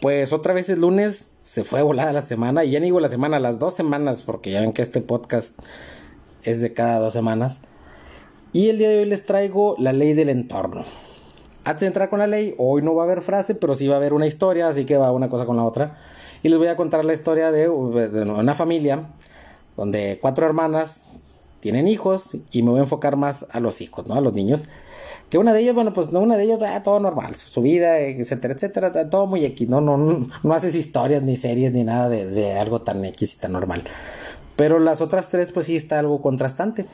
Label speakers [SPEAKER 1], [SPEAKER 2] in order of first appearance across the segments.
[SPEAKER 1] Pues otra vez el lunes se fue volada la semana, y ya ni digo la semana, las dos semanas, porque ya ven que este podcast es de cada dos semanas. Y el día de hoy les traigo la ley del entorno. Antes de entrar con la ley, hoy no va a haber frase, pero sí va a haber una historia, así que va una cosa con la otra. Y les voy a contar la historia de, una familia donde cuatro hermanas tienen hijos y me voy a enfocar más a los hijos, ¿no? A los niños. Que una de ellas, bueno, pues no, una de ellas, va todo normal, su vida, etcétera, etcétera, todo muy X, ¿no? No, no, haces historias ni series ni nada de, de, algo tan X y tan normal. Pero las otras tres, pues sí está algo contrastante.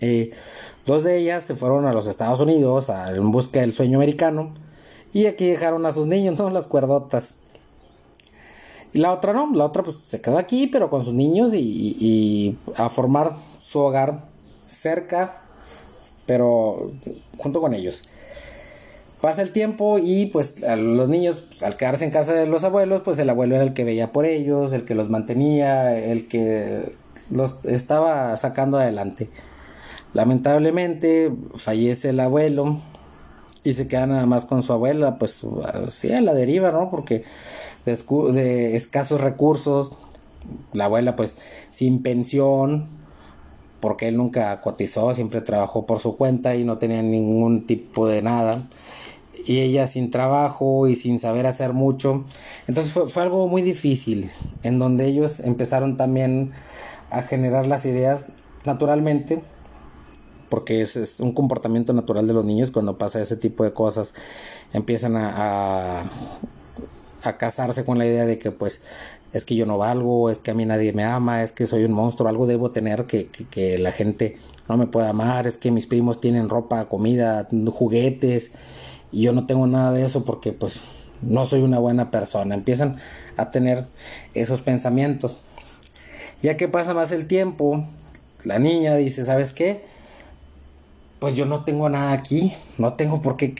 [SPEAKER 1] Eh, dos de ellas se fueron a los Estados Unidos a, en busca del sueño americano y aquí dejaron a sus niños, ¿no? Las cuerdotas. Y la otra no, la otra pues se quedó aquí, pero con sus niños y, y a formar su hogar cerca pero junto con ellos. Pasa el tiempo y pues los niños pues, al quedarse en casa de los abuelos, pues el abuelo era el que veía por ellos, el que los mantenía, el que los estaba sacando adelante. Lamentablemente fallece el abuelo y se queda nada más con su abuela, pues sí, a la deriva, ¿no? Porque de escasos recursos, la abuela pues sin pensión, porque él nunca cotizó, siempre trabajó por su cuenta y no tenía ningún tipo de nada. Y ella sin trabajo y sin saber hacer mucho. Entonces fue, algo muy difícil, en donde ellos empezaron también a generar las ideas naturalmente, porque es, un comportamiento natural de los niños cuando pasa ese tipo de cosas. Empiezan a, a casarse con la idea de que pues es que yo no valgo, es que a mí nadie me ama, es que soy un monstruo, algo debo tener que, que, la gente no me puede amar, es que mis primos tienen ropa, comida, juguetes y yo no tengo nada de eso porque pues no soy una buena persona. Empiezan a tener esos pensamientos. Ya que pasa más el tiempo, la niña dice, ¿sabes qué? Pues yo no tengo nada aquí, no tengo por qué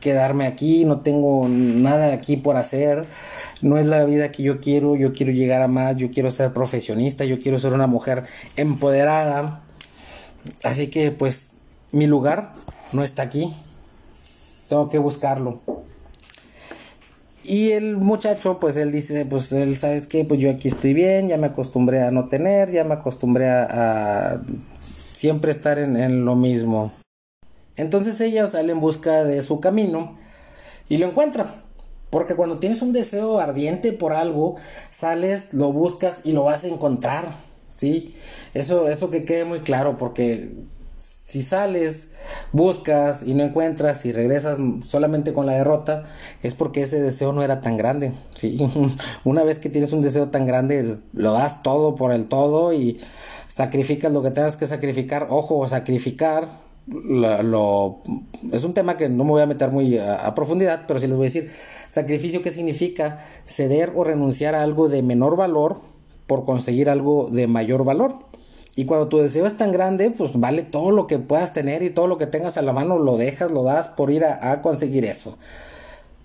[SPEAKER 1] quedarme aquí, no tengo nada aquí por hacer, no es la vida que yo quiero, yo quiero llegar a más, yo quiero ser profesionista, yo quiero ser una mujer empoderada. Así que pues mi lugar no está aquí, tengo que buscarlo. Y el muchacho, pues él dice, pues él, ¿sabes qué? Pues yo aquí estoy bien, ya me acostumbré a no tener, ya me acostumbré a, siempre estar en, en lo mismo. Entonces ella sale en busca de su camino y lo encuentra. Porque cuando tienes un deseo ardiente por algo, sales, lo buscas y lo vas a encontrar. ¿Sí? Eso, eso que quede muy claro, porque si sales, buscas y no encuentras y regresas solamente con la derrota, es porque ese deseo no era tan grande. ¿sí? Una vez que tienes un deseo tan grande, lo das todo por el todo y sacrificas lo que tengas que sacrificar. Ojo, sacrificar lo, es un tema que no me voy a meter muy a, profundidad, pero sí les voy a decir, sacrificio, ¿qué significa? Ceder o renunciar a algo de menor valor por conseguir algo de mayor valor. Y cuando tu deseo es tan grande, pues vale todo lo que puedas tener y todo lo que tengas a la mano lo dejas, lo das por ir a, conseguir eso.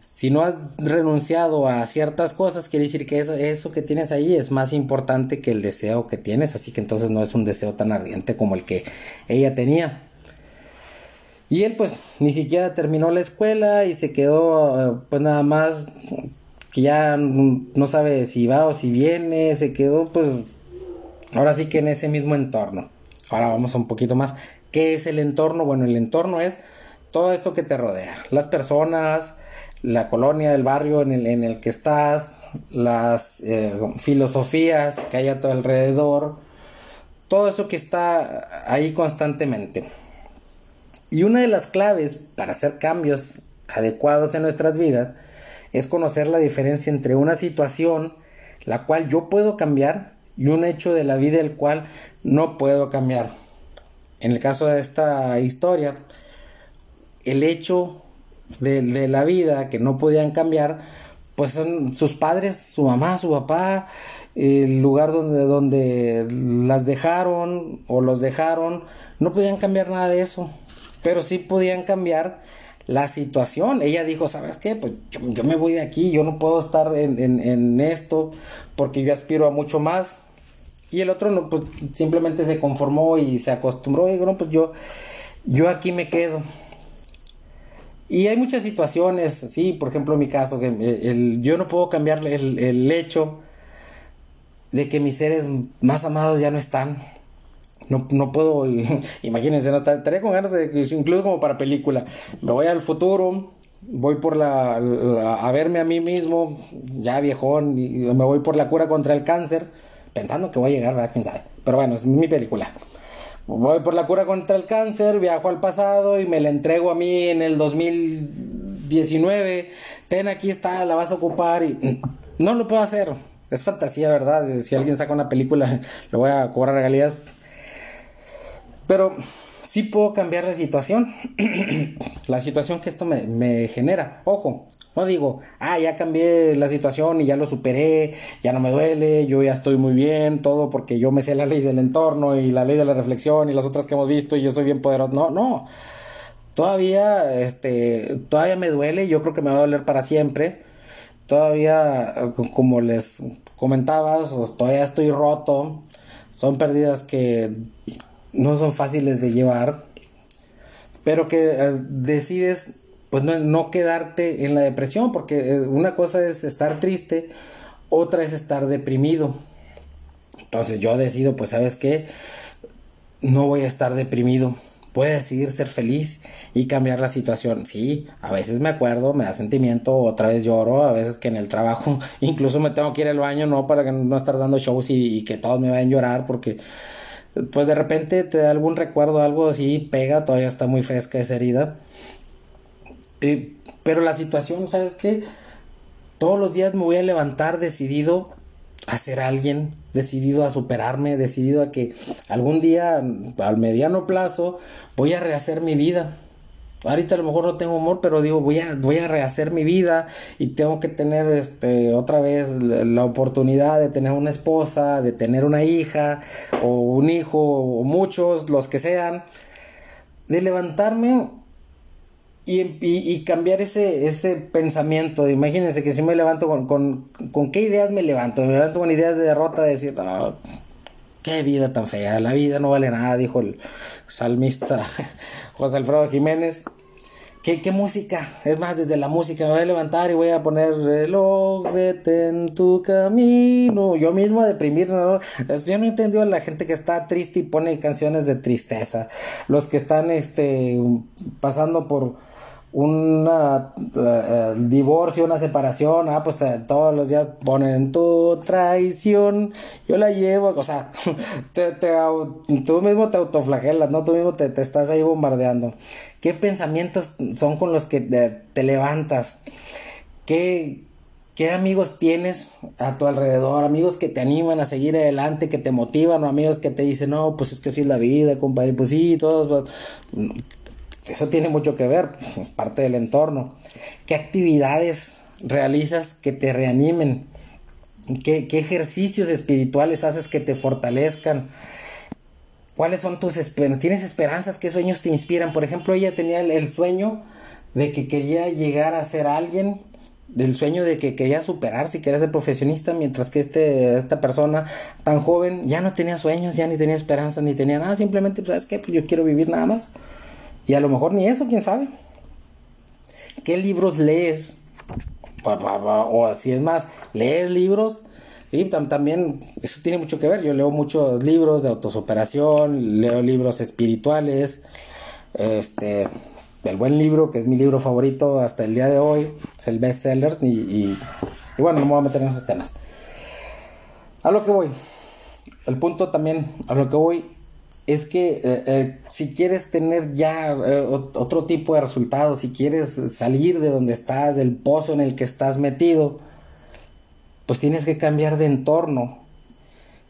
[SPEAKER 1] Si no has renunciado a ciertas cosas, quiere decir que eso, eso que tienes ahí es más importante que el deseo que tienes, así que entonces no es un deseo tan ardiente como el que ella tenía. Y él pues ni siquiera terminó la escuela y se quedó eh, pues nada más que ya no sabe si va o si viene, se quedó pues ahora sí que en ese mismo entorno. Ahora vamos a un poquito más. ¿Qué es el entorno? Bueno, el entorno es todo esto que te rodea. Las personas, la colonia, el barrio en el, en el que estás, las eh, filosofías que hay a tu alrededor, todo eso que está ahí constantemente. Y una de las claves para hacer cambios adecuados en nuestras vidas es conocer la diferencia entre una situación la cual yo puedo cambiar y un hecho de la vida el cual no puedo cambiar. En el caso de esta historia, el hecho de, la vida que no podían cambiar, pues son sus padres, su mamá, su papá, el lugar donde, donde las dejaron o los dejaron, no podían cambiar nada de eso pero sí podían cambiar la situación. Ella dijo, ¿sabes qué? Pues yo, me voy de aquí, yo no puedo estar en, esto porque yo aspiro a mucho más. Y el otro no, pues simplemente se conformó y se acostumbró y dijo, no, pues yo, yo aquí me quedo. Y hay muchas situaciones, sí, por ejemplo en mi caso, que el, yo no puedo cambiar el, el hecho de que mis seres más amados ya no están. No, no puedo, imagínense, no estaría con ganas de, incluso como para película. Me voy al futuro, voy por la, a verme a mí mismo, ya viejón, y me voy por la cura contra el cáncer, pensando que voy a llegar, ¿verdad? ¿Quién sabe? Pero bueno, es mi película. Voy por la cura contra el cáncer, viajo al pasado y me la entrego a mí en el 2019. Ten, aquí está, la vas a ocupar y no lo puedo hacer. Es fantasía, ¿verdad? Si alguien saca una película, le voy a cobrar regalías. Pero sí puedo cambiar la situación. la situación que esto me, me, genera. Ojo, no digo, ah, ya cambié la situación y ya lo superé, ya no me duele, yo ya estoy muy bien, todo porque yo me sé la ley del entorno y la ley de la reflexión y las otras que hemos visto y yo soy bien poderoso. No, no. Todavía, este, todavía me duele, yo creo que me va a doler para siempre. Todavía, como les comentabas, todavía estoy roto. Son pérdidas que no son fáciles de llevar, pero que eh, decides pues no, quedarte en la depresión, porque eh, una cosa es estar triste, otra es estar deprimido. Entonces yo decido, pues sabes qué, no voy a estar deprimido, voy a decidir ser feliz y cambiar la situación. Sí, a veces me acuerdo, me da sentimiento, otra vez lloro, a veces que en el trabajo incluso me tengo que ir al baño, no para que no estar dando shows y, y que todos me vayan a llorar, porque pues de repente te da algún recuerdo, algo así, pega, todavía está muy fresca esa herida. pero la situación, ¿sabes qué? Todos los días me voy a levantar decidido a ser alguien, decidido a superarme, decidido a que algún día, al mediano plazo, voy a rehacer mi vida ahorita a lo mejor no tengo amor, pero digo, voy a, voy a rehacer mi vida y tengo que tener este, otra vez la, oportunidad de tener una esposa, de tener una hija o un hijo o muchos, los que sean, de levantarme y, y, cambiar ese, ese pensamiento. Imagínense que si me levanto con, con, con, qué ideas me levanto. Me levanto con ideas de derrota, de decir, no, qué vida tan fea, la vida no vale nada, dijo el salmista José Alfredo Jiménez. ¿Qué, ¿Qué, música? Es más, desde la música me voy a levantar y voy a poner reloj, en tu camino. Yo mismo a deprimir, ¿no? Yo no entendido a la gente que está triste y pone canciones de tristeza. Los que están este, pasando por un uh, divorcio, una separación, ah, pues todos los días ponen tu traición, yo la llevo, o sea, te, tú mismo te autoflagelas, ¿no? Tú mismo te, estás ahí bombardeando. ¿Qué pensamientos son con los que te, levantas? ¿Qué, ¿Qué amigos tienes a tu alrededor? Amigos que te animan a seguir adelante, que te motivan, o amigos que te dicen, no, pues es que así es la vida, compadre, pues sí, todos, eso tiene mucho que ver, es parte del entorno. ¿Qué actividades realizas que te reanimen? ¿Qué, ejercicios espirituales haces que te fortalezcan? ¿Cuáles son tus esperanzas? ¿Tienes esperanzas? ¿Qué sueños te inspiran? Por ejemplo, ella tenía el, sueño de que quería llegar a ser alguien, del sueño de que quería superarse y quería ser profesionista, mientras que este, esta persona tan joven ya no tenía sueños, ya ni tenía esperanzas, ni tenía nada, simplemente, pues, ¿sabes qué? Pues yo quiero vivir nada más. Y a lo mejor ni eso, quién sabe. ¿Qué libros lees? O así es más, lees libros. Y también eso tiene mucho que ver. Yo leo muchos libros de autosuperación, leo libros espirituales. Este, el buen libro, que es mi libro favorito hasta el día de hoy, es el bestseller. Y, y, y bueno, no me voy a meter en esos temas. A lo que voy. El punto también, a lo que voy es que eh, eh, si quieres tener ya eh, otro tipo de resultados, si quieres salir de donde estás, del pozo en el que estás metido, pues tienes que cambiar de entorno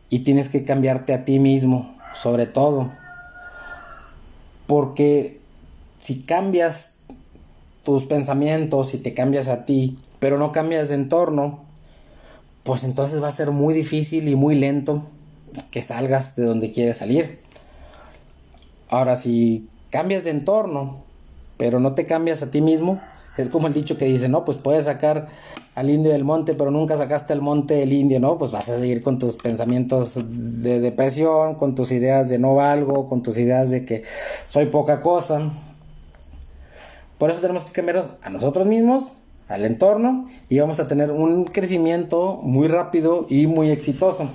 [SPEAKER 1] y tienes que cambiarte a ti mismo, sobre todo. Porque si cambias tus pensamientos, si te cambias a ti, pero no cambias de entorno, pues entonces va a ser muy difícil y muy lento que salgas de donde quieres salir. Ahora, si cambias de entorno, pero no te cambias a ti mismo, es como el dicho que dice, no, pues puedes sacar al indio del monte, pero nunca sacaste el monte del indio, ¿no? Pues vas a seguir con tus pensamientos de depresión, con tus ideas de no valgo, con tus ideas de que soy poca cosa. Por eso tenemos que cambiarnos a nosotros mismos, al entorno, y vamos a tener un crecimiento muy rápido y muy exitoso.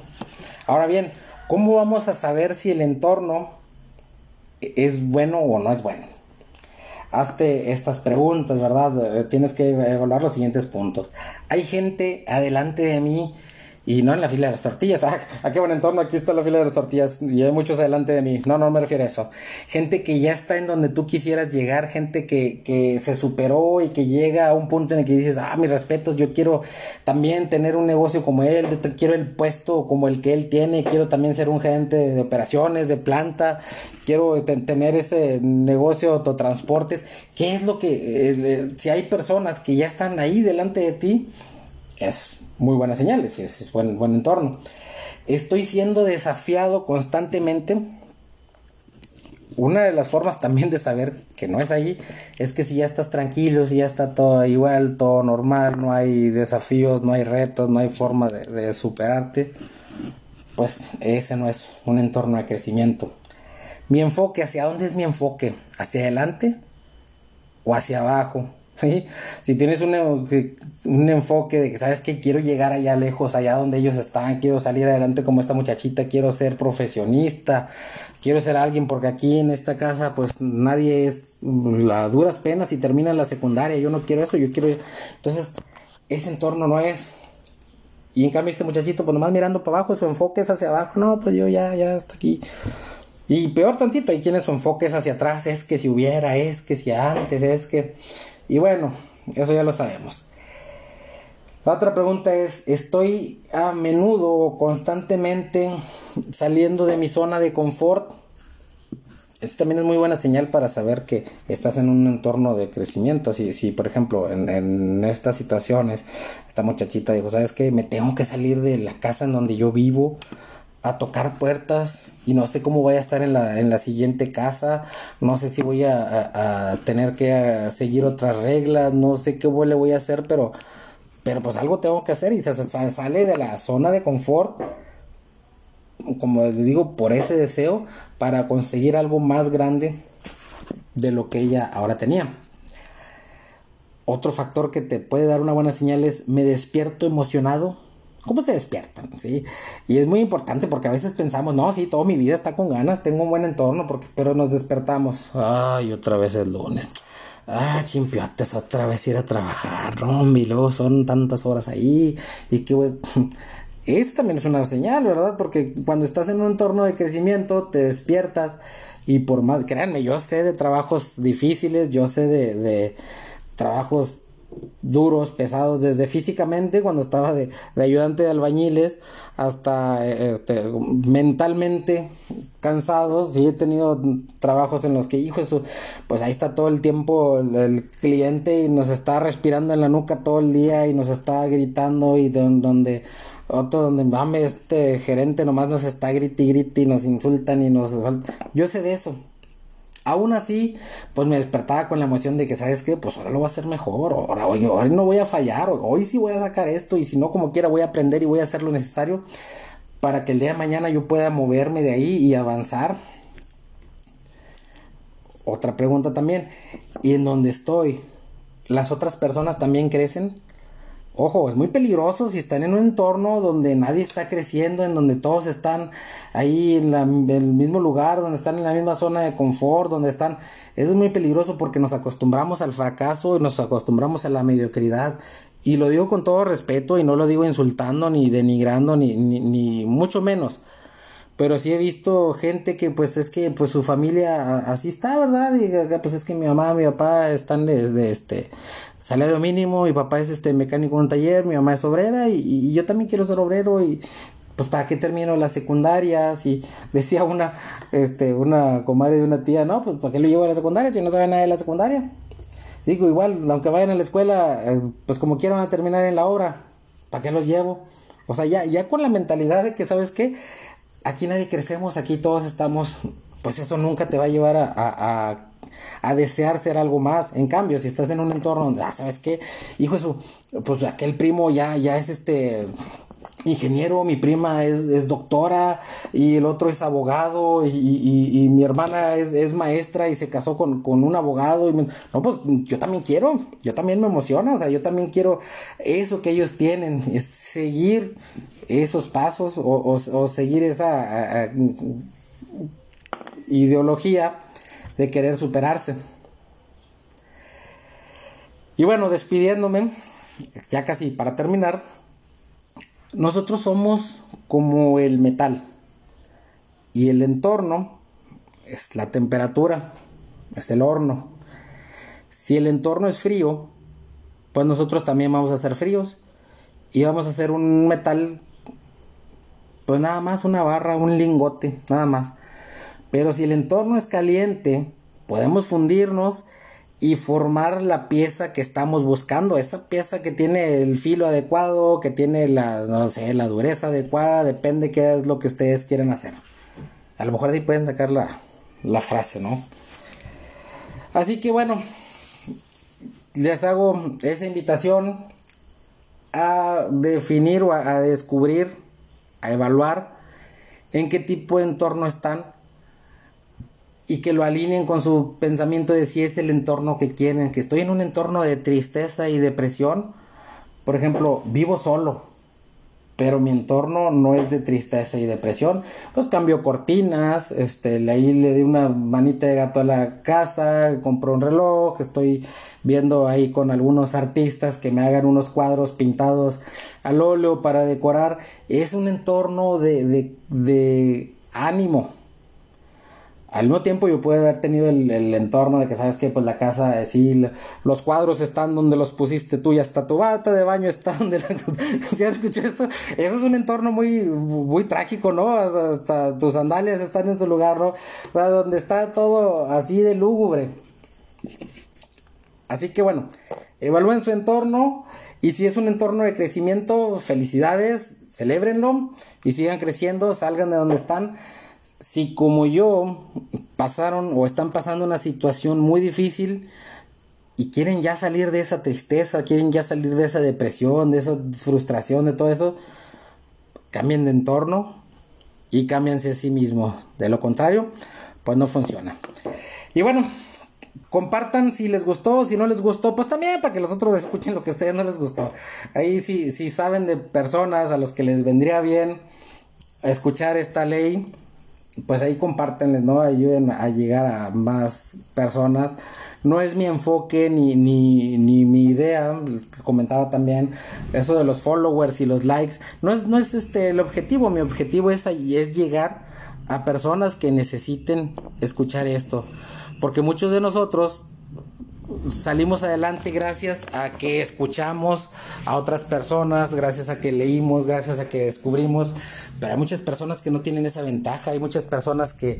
[SPEAKER 1] Ahora bien, ¿cómo vamos a saber si el entorno es bueno o no es bueno? Hazte estas preguntas, ¿verdad? Tienes que evaluar los siguientes puntos. Hay gente adelante de mí y no en la fila de las tortillas. Ah, ¿a qué buen entorno, aquí está la fila de las tortillas y hay muchos adelante de mí. No, no me refiero a eso. Gente que ya está en donde tú quisieras llegar, gente que, que se superó y que llega a un punto en el que dices, ah, mis respetos, yo quiero también tener un negocio como él, quiero el puesto como el que él tiene, quiero también ser un gerente de operaciones, de planta, quiero tener ese negocio de autotransportes. ¿Qué es lo que, eh, si hay personas que ya están ahí delante de ti, es muy buenas señales, es, es buen, buen entorno. Estoy siendo desafiado constantemente. Una de las formas también de saber que no es ahí es que si ya estás tranquilo, si ya está todo igual, todo normal, no hay desafíos, no hay retos, no hay forma de, de superarte, pues ese no es un entorno de crecimiento. Mi enfoque, ¿hacia dónde es mi enfoque? ¿Hacia adelante o hacia abajo? Si tienes un, un, enfoque de que sabes que quiero llegar allá lejos, allá donde ellos están, quiero salir adelante como esta muchachita, quiero ser profesionista, quiero ser alguien, porque aquí en esta casa pues nadie es a duras penas y termina la secundaria, yo no quiero eso, yo quiero... Entonces, ese entorno no es... Y en cambio este muchachito pues nomás mirando para abajo, su enfoque es hacia abajo, no, pues yo ya, ya está aquí. Y peor tantito, hay quienes su enfoque es hacia atrás, es que si hubiera, es que si antes, es que... Y bueno, eso ya lo sabemos. La otra pregunta es, ¿estoy a menudo o constantemente saliendo de mi zona de confort? Esto también es muy buena señal para saber que estás en un entorno de crecimiento. Si, si por ejemplo, en, en estas situaciones, esta muchachita dijo, ¿sabes qué? Me tengo que salir de la casa en donde yo vivo a tocar puertas y no sé cómo voy a estar en la, en la siguiente casa, no sé si voy a, tener que seguir otras reglas, no sé qué le voy a hacer, pero, pero pues algo tengo que hacer y sale de la zona de confort, como les digo, por ese deseo para conseguir algo más grande de lo que ella ahora tenía. Otro factor que te puede dar una buena señal es me despierto emocionado cómo se despiertan, ¿sí? Y es muy importante porque a veces pensamos, no, sí, toda mi vida está con ganas, tengo un buen entorno, porque, pero nos despertamos, ay, otra vez el lunes. Ah, chimpiotes, otra vez ir a trabajar, no, y luego son tantas horas ahí, y que pues, eso también es una señal, ¿verdad? Porque cuando estás en un entorno de crecimiento, te despiertas, y por más, créanme, yo sé de trabajos difíciles, yo sé de, de trabajos duros, pesados, desde físicamente cuando estaba de, ayudante de albañiles hasta este, mentalmente cansados. Sí he tenido trabajos en los que, hijo, eso, pues ahí está todo el tiempo el, cliente y nos está respirando en la nuca todo el día y nos está gritando y donde otro donde mame este gerente nomás nos está griti griti y nos insultan y nos yo sé de eso Aún así, pues me despertaba con la emoción de que, ¿sabes qué? Pues ahora lo voy a hacer mejor, ahora, hoy, no voy a fallar, hoy sí voy a sacar esto y si no, como quiera, voy a aprender y voy a hacer lo necesario para que el día de mañana yo pueda moverme de ahí y avanzar. Otra pregunta también, ¿y en donde estoy? ¿Las otras personas también crecen? Ojo, es muy peligroso si están en un entorno donde nadie está creciendo, en donde todos están ahí en, el mismo lugar, donde están en la misma zona de confort, donde están... Es muy peligroso porque nos acostumbramos al fracaso y nos acostumbramos a la mediocridad. Y lo digo con todo respeto y no lo digo insultando ni denigrando ni, ni, ni mucho menos pero sí he visto gente que pues es que pues su familia así está, ¿verdad? Y pues es que mi mamá, mi papá están de, este salario mínimo, mi papá es este mecánico en un taller, mi mamá es obrera y, yo también quiero ser obrero y pues para qué termino las secundarias y decía una este una comadre de una tía, no, pues para qué lo llevo a la secundaria si no sabe nada de la secundaria. Digo, igual, aunque vayan a la escuela, eh, pues como quieran a terminar en la obra, ¿para qué los llevo? O sea, ya, ya con la mentalidad de que, ¿sabes qué? Aquí nadie crecemos, aquí todos estamos, pues eso nunca te va a llevar a, a, a, desear ser algo más. En cambio, si estás en un entorno donde, ah, ¿sabes qué? Hijo, eso, pues aquel primo ya, ya es este ingeniero, mi prima es, doctora y el otro es abogado y, mi hermana es, maestra y se casó con, un abogado. Y no, pues yo también quiero, yo también me emociona, o sea, yo también quiero eso que ellos tienen, es seguir esos pasos o, seguir esa ideología de querer superarse. Y bueno, despidiéndome, ya casi para terminar, nosotros somos como el metal y el entorno es la temperatura, es el horno. Si el entorno es frío, pues nosotros también vamos a ser fríos y vamos a hacer un metal, pues nada más una barra, un lingote, nada más. Pero si el entorno es caliente, podemos fundirnos y formar la pieza que estamos buscando, esa pieza que tiene el filo adecuado, que tiene la, no sé, la dureza adecuada, depende qué es lo que ustedes quieren hacer. A lo mejor ahí pueden sacar la, la frase, ¿no? Así que bueno, les hago esa invitación a definir o a descubrir, a evaluar en qué tipo de entorno están y que lo alineen con su pensamiento de si es el entorno que quieren, que estoy en un entorno de tristeza y depresión. Por ejemplo, vivo solo, pero mi entorno no es de tristeza y depresión. Pues cambio cortinas, este, ahí le di una manita de gato a la casa, compro un reloj, estoy viendo ahí con algunos artistas que me hagan unos cuadros pintados al óleo para decorar. Es un entorno de, de, de ánimo, al mismo tiempo yo puedo haber tenido el, entorno de que sabes que pues la casa sí los cuadros están donde los pusiste tú y hasta tu bata de baño está donde la ¿Sí esto? Eso es un entorno muy muy trágico, ¿no? Hasta, tus sandalias están en su lugar, ¿no? donde está todo así de lúgubre. Así que bueno, evalúen su entorno y si es un entorno de crecimiento, felicidades, celébrenlo y sigan creciendo, salgan de donde están si como yo pasaron o están pasando una situación muy difícil y quieren ya salir de esa tristeza, quieren ya salir de esa depresión, de esa frustración, de todo eso, cambien de entorno y cámbianse a sí mismo. De lo contrario, pues no funciona. Y bueno, compartan si les gustó, si no les gustó, pues también para que los otros escuchen lo que a ustedes no les gustó. Ahí si, si saben de personas a los que les vendría bien escuchar esta ley, pues ahí compártenles, ¿no? Ayuden a llegar a más personas. No es mi enfoque ni, ni, ni mi idea, comentaba también, eso de los followers y los likes, no es, no es este el objetivo, mi objetivo es, es llegar a personas que necesiten escuchar esto, porque muchos de nosotros salimos adelante gracias a que escuchamos a otras personas, gracias a que leímos, gracias a que descubrimos, pero hay muchas personas que no tienen esa ventaja, hay muchas personas que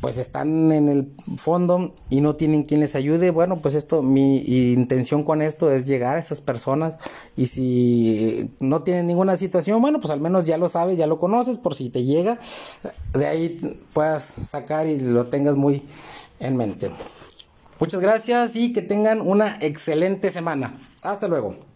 [SPEAKER 1] pues están en el fondo y no tienen quien les ayude. Bueno, pues esto, mi intención con esto es llegar a esas personas y si no tienen ninguna situación, bueno, pues al menos ya lo sabes, ya lo conoces, por si te llega, de ahí puedas sacar y lo tengas muy en mente. Muchas gracias y que tengan una excelente semana. Hasta luego.